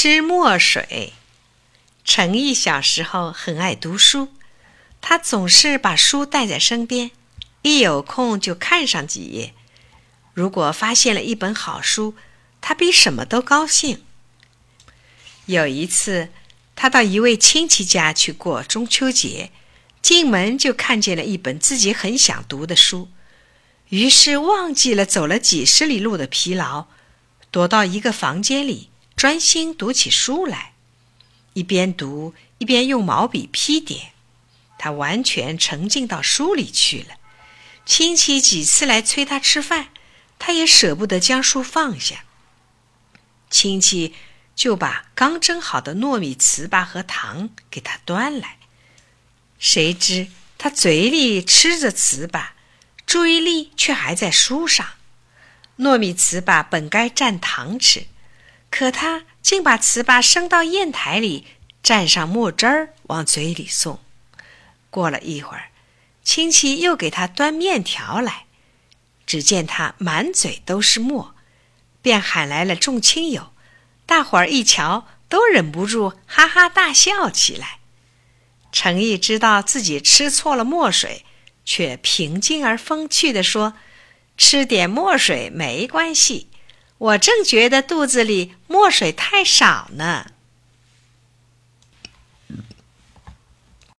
吃墨水。程毅小时候很爱读书，他总是把书带在身边，一有空就看上几页。如果发现了一本好书，他比什么都高兴。有一次，他到一位亲戚家去过中秋节，进门就看见了一本自己很想读的书，于是忘记了走了几十里路的疲劳，躲到一个房间里。专心读起书来，一边读一边用毛笔批点，他完全沉浸到书里去了。亲戚几次来催他吃饭，他也舍不得将书放下。亲戚就把刚蒸好的糯米糍粑和糖给他端来，谁知他嘴里吃着糍粑，注意力却还在书上。糯米糍粑本该蘸糖吃。可他竟把糍粑伸到砚台里，蘸上墨汁儿往嘴里送。过了一会儿，亲戚又给他端面条来，只见他满嘴都是墨，便喊来了众亲友。大伙儿一瞧，都忍不住哈哈大笑起来。程毅知道自己吃错了墨水，却平静而风趣地说：“吃点墨水没关系。”我正觉得肚子里墨水太少呢。